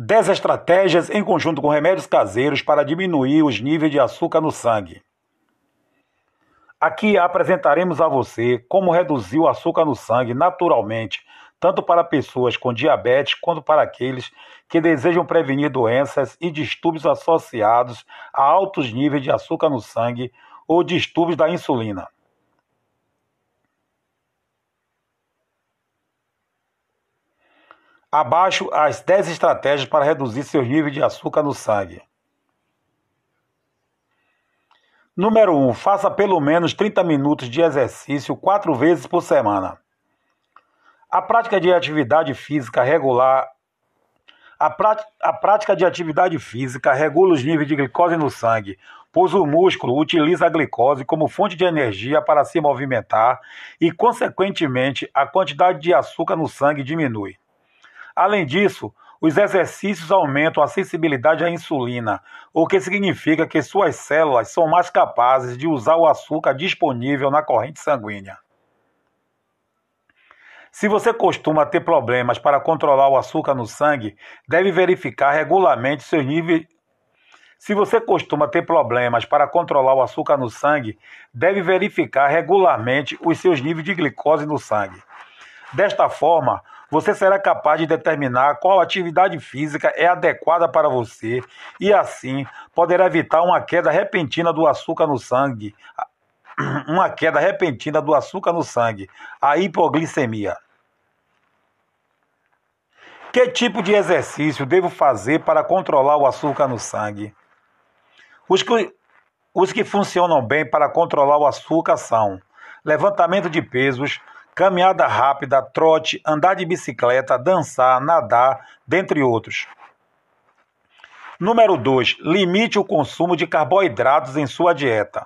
10 estratégias em conjunto com remédios caseiros para diminuir os níveis de açúcar no sangue. Aqui apresentaremos a você como reduzir o açúcar no sangue naturalmente, tanto para pessoas com diabetes quanto para aqueles que desejam prevenir doenças e distúrbios associados a altos níveis de açúcar no sangue ou distúrbios da insulina. Abaixo as 10 estratégias para reduzir seus níveis de açúcar no sangue. Número 1. Faça pelo menos 30 minutos de exercício quatro vezes por semana. A prática de atividade física regular a, a prática de atividade física regula os níveis de glicose no sangue, pois o músculo utiliza a glicose como fonte de energia para se movimentar e, consequentemente, a quantidade de açúcar no sangue diminui. Além disso, os exercícios aumentam a sensibilidade à insulina, o que significa que suas células são mais capazes de usar o açúcar disponível na corrente sanguínea. Se você costuma ter problemas para controlar o açúcar no sangue, deve verificar regularmente seus níveis. Se você costuma ter problemas para controlar o açúcar no sangue, deve verificar regularmente os seus níveis de glicose no sangue. Desta forma, você será capaz de determinar qual atividade física é adequada para você e, assim, poderá evitar uma queda repentina do açúcar no sangue, uma queda repentina do açúcar no sangue, a hipoglicemia. Que tipo de exercício devo fazer para controlar o açúcar no sangue? Os que, os que funcionam bem para controlar o açúcar são levantamento de pesos, caminhada rápida, trote, andar de bicicleta, dançar, nadar, dentre outros. Número 2. Limite o consumo de carboidratos em sua dieta.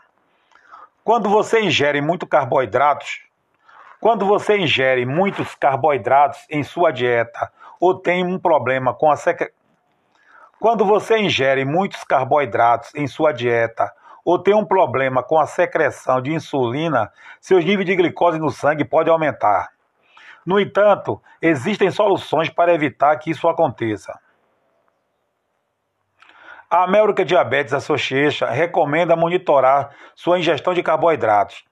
Quando você ingere muito carboidratos, quando você ingere muitos carboidratos em sua dieta ou tem um problema com a secre... quando você ingere muitos carboidratos em sua dieta ou tem um problema com a secreção de insulina, seus níveis de glicose no sangue podem aumentar. No entanto, existem soluções para evitar que isso aconteça. A American Diabetes Association recomenda monitorar sua ingestão de carboidratos.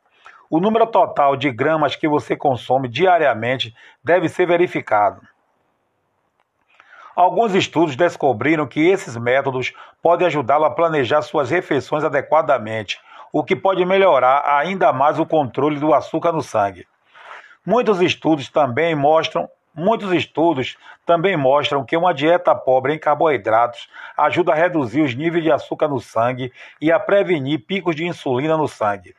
O número total de gramas que você consome diariamente deve ser verificado. Alguns estudos descobriram que esses métodos podem ajudá-lo a planejar suas refeições adequadamente, o que pode melhorar ainda mais o controle do açúcar no sangue. Muitos estudos também mostram Muitos estudos também mostram que uma dieta pobre em carboidratos ajuda a reduzir os níveis de açúcar no sangue e a prevenir picos de insulina no sangue.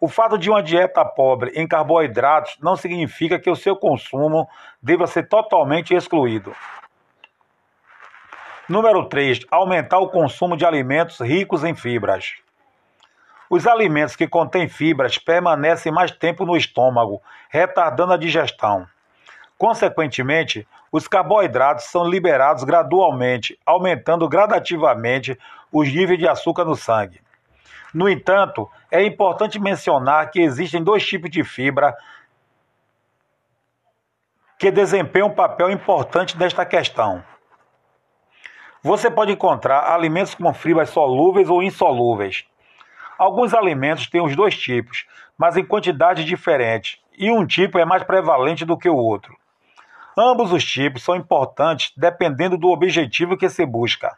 O fato de uma dieta pobre em carboidratos não significa que o seu consumo deva ser totalmente excluído. Número 3. Aumentar o consumo de alimentos ricos em fibras. Os alimentos que contêm fibras permanecem mais tempo no estômago, retardando a digestão. Consequentemente, os carboidratos são liberados gradualmente, aumentando gradativamente os níveis de açúcar no sangue. No entanto, é importante mencionar que existem dois tipos de fibra que desempenham um papel importante nesta questão. Você pode encontrar alimentos com fibras solúveis ou insolúveis. Alguns alimentos têm os dois tipos, mas em quantidades diferentes, e um tipo é mais prevalente do que o outro. Ambos os tipos são importantes dependendo do objetivo que se busca.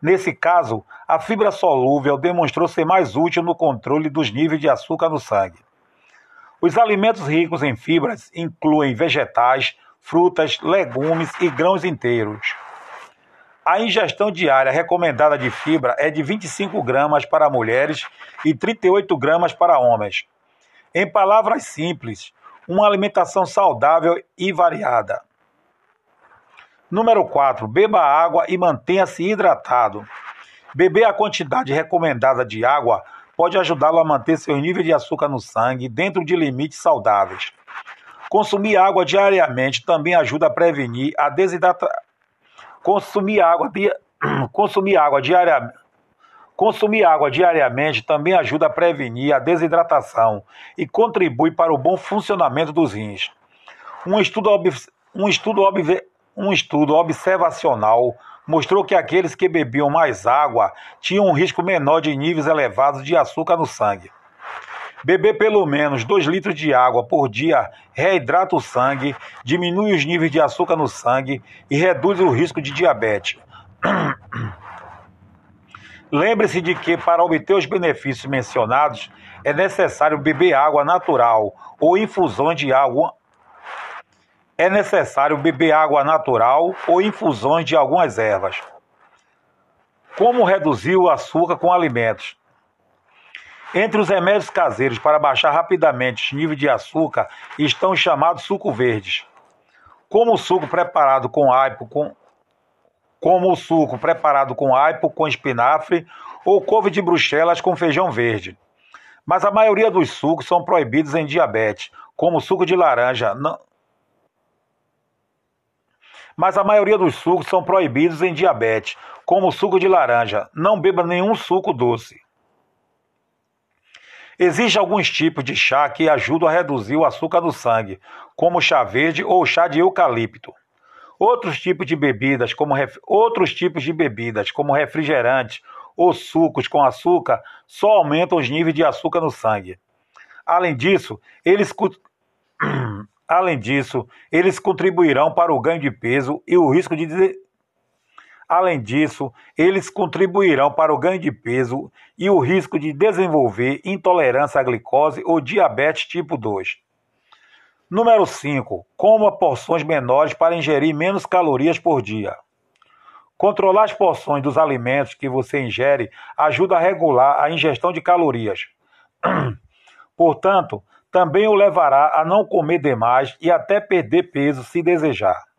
Nesse caso, a fibra solúvel demonstrou ser mais útil no controle dos níveis de açúcar no sangue. Os alimentos ricos em fibras incluem vegetais, frutas, legumes e grãos inteiros. A ingestão diária recomendada de fibra é de 25 gramas para mulheres e 38 gramas para homens. Em palavras simples, uma alimentação saudável e variada. Número 4. Beba água e mantenha-se hidratado. Beber a quantidade recomendada de água pode ajudá-lo a manter seu nível de açúcar no sangue dentro de limites saudáveis. Consumir água diariamente também ajuda a prevenir a desidratação Consumir água, consumir água diariamente. Consumir água diariamente também ajuda a prevenir a desidratação e contribui para o bom funcionamento dos rins. Um estudo, um estudo, um estudo observacional mostrou que aqueles que bebiam mais água tinham um risco menor de níveis elevados de açúcar no sangue. Beber pelo menos 2 litros de água por dia reidrata o sangue, diminui os níveis de açúcar no sangue e reduz o risco de diabetes. Lembre-se de que, para obter os benefícios mencionados, é necessário beber água natural ou infusões de água. É necessário beber água natural ou infusões de algumas ervas. Como reduzir o açúcar com alimentos? Entre os remédios caseiros para baixar rapidamente os níveis de açúcar estão os chamados suco verdes. Como o suco preparado com aipo, com, como o suco preparado com aipo, com espinafre ou couve de bruxelas com feijão verde. Mas a maioria dos sucos são proibidos em diabetes, como o suco de laranja. Não... Mas a maioria dos sucos são proibidos em diabetes, como o suco de laranja. Não beba nenhum suco doce. Existem alguns tipos de chá que ajudam a reduzir o açúcar do sangue, como chá verde ou chá de eucalipto. Outros tipos de bebidas, como ref... outros tipos de bebidas, como refrigerantes ou sucos com açúcar, só aumentam os níveis de açúcar no sangue. Além disso, eles Além disso, eles contribuirão para o ganho de peso e o risco de Além disso, eles contribuirão para o ganho de peso e o risco de desenvolver intolerância à glicose ou diabetes tipo 2. Número 5. Coma porções menores para ingerir menos calorias por dia. Controlar as porções dos alimentos que você ingere ajuda a regular a ingestão de calorias. Portanto, também o levará a não comer demais e até perder peso se desejar.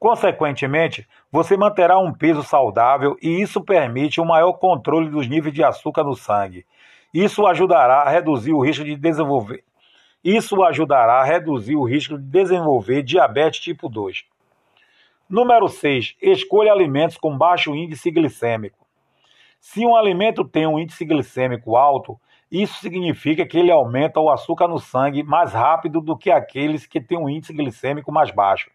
Consequentemente, você manterá um peso saudável e isso permite um maior controle dos níveis de açúcar no sangue. Isso ajudará a reduzir o risco de desenvolver. Isso ajudará a reduzir o risco de desenvolver diabetes tipo 2. Número 6. Escolha alimentos com baixo índice glicêmico. Se um alimento tem um índice glicêmico alto, isso significa que ele aumenta o açúcar no sangue mais rápido do que aqueles que têm um índice glicêmico mais baixo.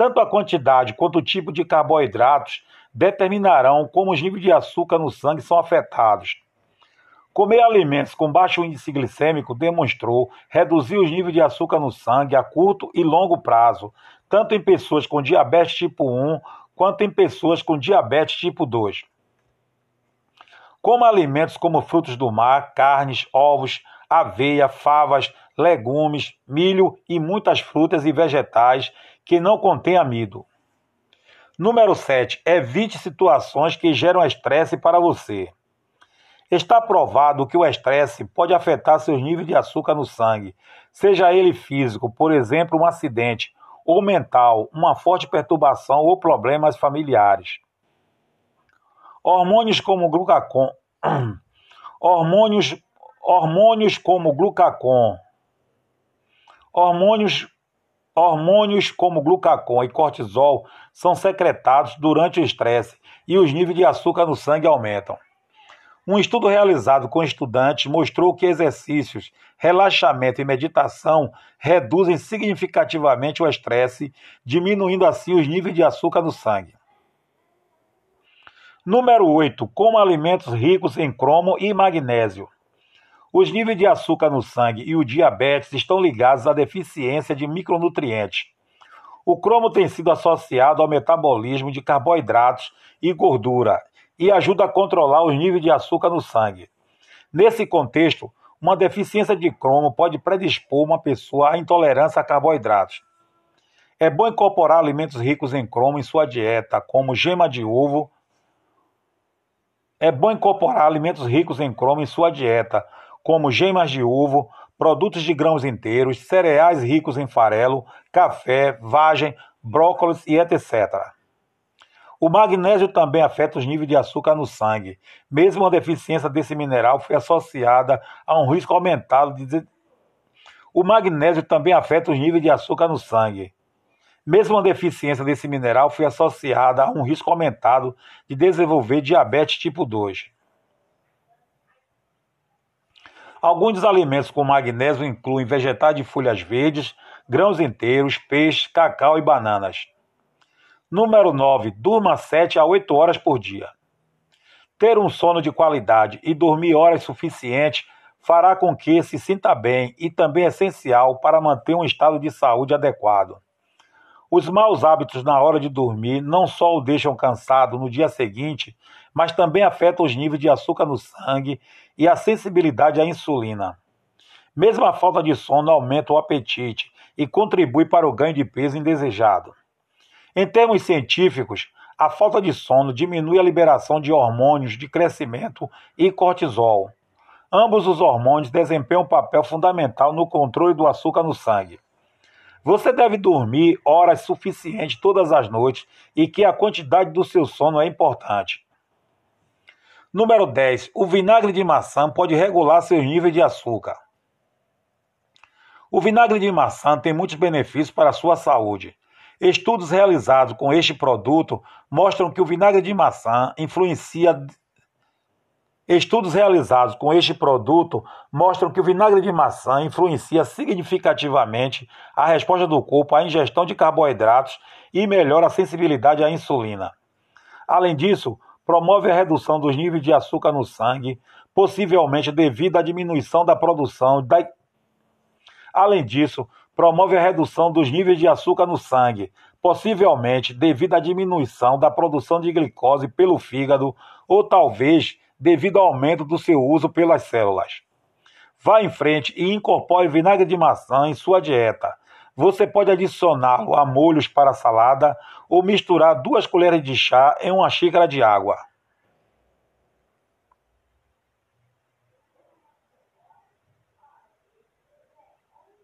Tanto a quantidade quanto o tipo de carboidratos determinarão como os níveis de açúcar no sangue são afetados. Comer alimentos com baixo índice glicêmico demonstrou reduzir os níveis de açúcar no sangue a curto e longo prazo, tanto em pessoas com diabetes tipo 1 quanto em pessoas com diabetes tipo 2. Coma alimentos como frutos do mar, carnes, ovos, aveia, favas, legumes, milho e muitas frutas e vegetais que não contém amido. Número 7. Evite situações que geram estresse para você. Está provado que o estresse pode afetar seus níveis de açúcar no sangue, seja ele físico, por exemplo, um acidente, ou mental, uma forte perturbação ou problemas familiares. Hormônios como glucagon, hormônios, hormônios como glucagon, hormônios Hormônios como glucagon e cortisol são secretados durante o estresse e os níveis de açúcar no sangue aumentam. Um estudo realizado com estudantes mostrou que exercícios, relaxamento e meditação reduzem significativamente o estresse, diminuindo assim os níveis de açúcar no sangue. Número 8. Coma alimentos ricos em cromo e magnésio. Os níveis de açúcar no sangue e o diabetes estão ligados à deficiência de micronutrientes. O cromo tem sido associado ao metabolismo de carboidratos e gordura e ajuda a controlar os níveis de açúcar no sangue. Nesse contexto, uma deficiência de cromo pode predispor uma pessoa à intolerância a carboidratos. É bom incorporar alimentos ricos em cromo em sua dieta, como gema de ovo. É bom incorporar alimentos ricos em cromo em sua dieta, como gemas de ovo, produtos de grãos inteiros, cereais ricos em farelo, café, vagem, brócolis e etc. O magnésio também afeta os níveis de açúcar no sangue. Mesmo a deficiência desse mineral foi associada a um risco aumentado de. O magnésio também afeta os níveis de açúcar no sangue. Mesmo a deficiência desse mineral foi associada a um risco aumentado de desenvolver diabetes tipo 2. Alguns dos alimentos com magnésio incluem vegetais de folhas verdes, grãos inteiros, peixes, cacau e bananas. Número 9. Durma 7 a 8 horas por dia. Ter um sono de qualidade e dormir horas suficientes fará com que se sinta bem e também é essencial para manter um estado de saúde adequado. Os maus hábitos na hora de dormir não só o deixam cansado no dia seguinte, mas também afetam os níveis de açúcar no sangue e a sensibilidade à insulina. Mesmo a falta de sono aumenta o apetite e contribui para o ganho de peso indesejado. Em termos científicos, a falta de sono diminui a liberação de hormônios de crescimento e cortisol. Ambos os hormônios desempenham um papel fundamental no controle do açúcar no sangue. Você deve dormir horas suficientes todas as noites e que a quantidade do seu sono é importante. Número 10. O vinagre de maçã pode regular seus níveis de açúcar. O vinagre de maçã tem muitos benefícios para a sua saúde. Estudos realizados com este produto mostram que o vinagre de maçã influencia Estudos realizados com este produto mostram que o vinagre de maçã influencia significativamente a resposta do corpo à ingestão de carboidratos e melhora a sensibilidade à insulina. Além disso, promove a redução dos níveis de açúcar no sangue, possivelmente devido à diminuição da produção da Além disso, promove a redução dos níveis de açúcar no sangue, possivelmente devido à diminuição da produção de glicose pelo fígado ou talvez devido ao aumento do seu uso pelas células. Vá em frente e incorpore vinagre de maçã em sua dieta. Você pode adicioná-lo a molhos para salada ou misturar duas colheres de chá em uma xícara de água.